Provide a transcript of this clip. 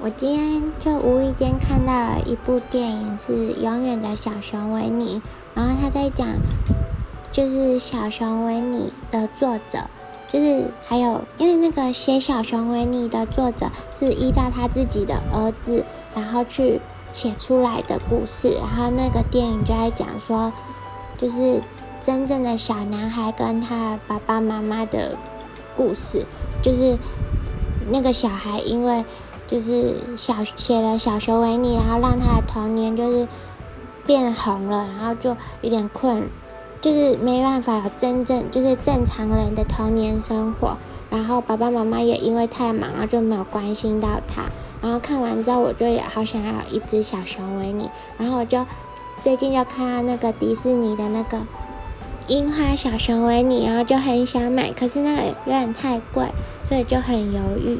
我今天就无意间看到了一部电影，是《永远的小熊维尼》，然后他在讲，就是小熊维尼的作者，就是还有因为那个写小熊维尼的作者是依照他自己的儿子，然后去写出来的故事，然后那个电影就在讲说，就是真正的小男孩跟他爸爸妈妈的故事，就是那个小孩因为。就是小写了小熊维尼，然后让他的童年就是变红了，然后就有点困，就是没办法有真正就是正常人的童年生活。然后爸爸妈妈也因为太忙了，就没有关心到他。然后看完之后，我就也好想要一只小熊维尼。然后我就最近就看到那个迪士尼的那个樱花小熊维尼，然后就很想买，可是那个有点太贵，所以就很犹豫。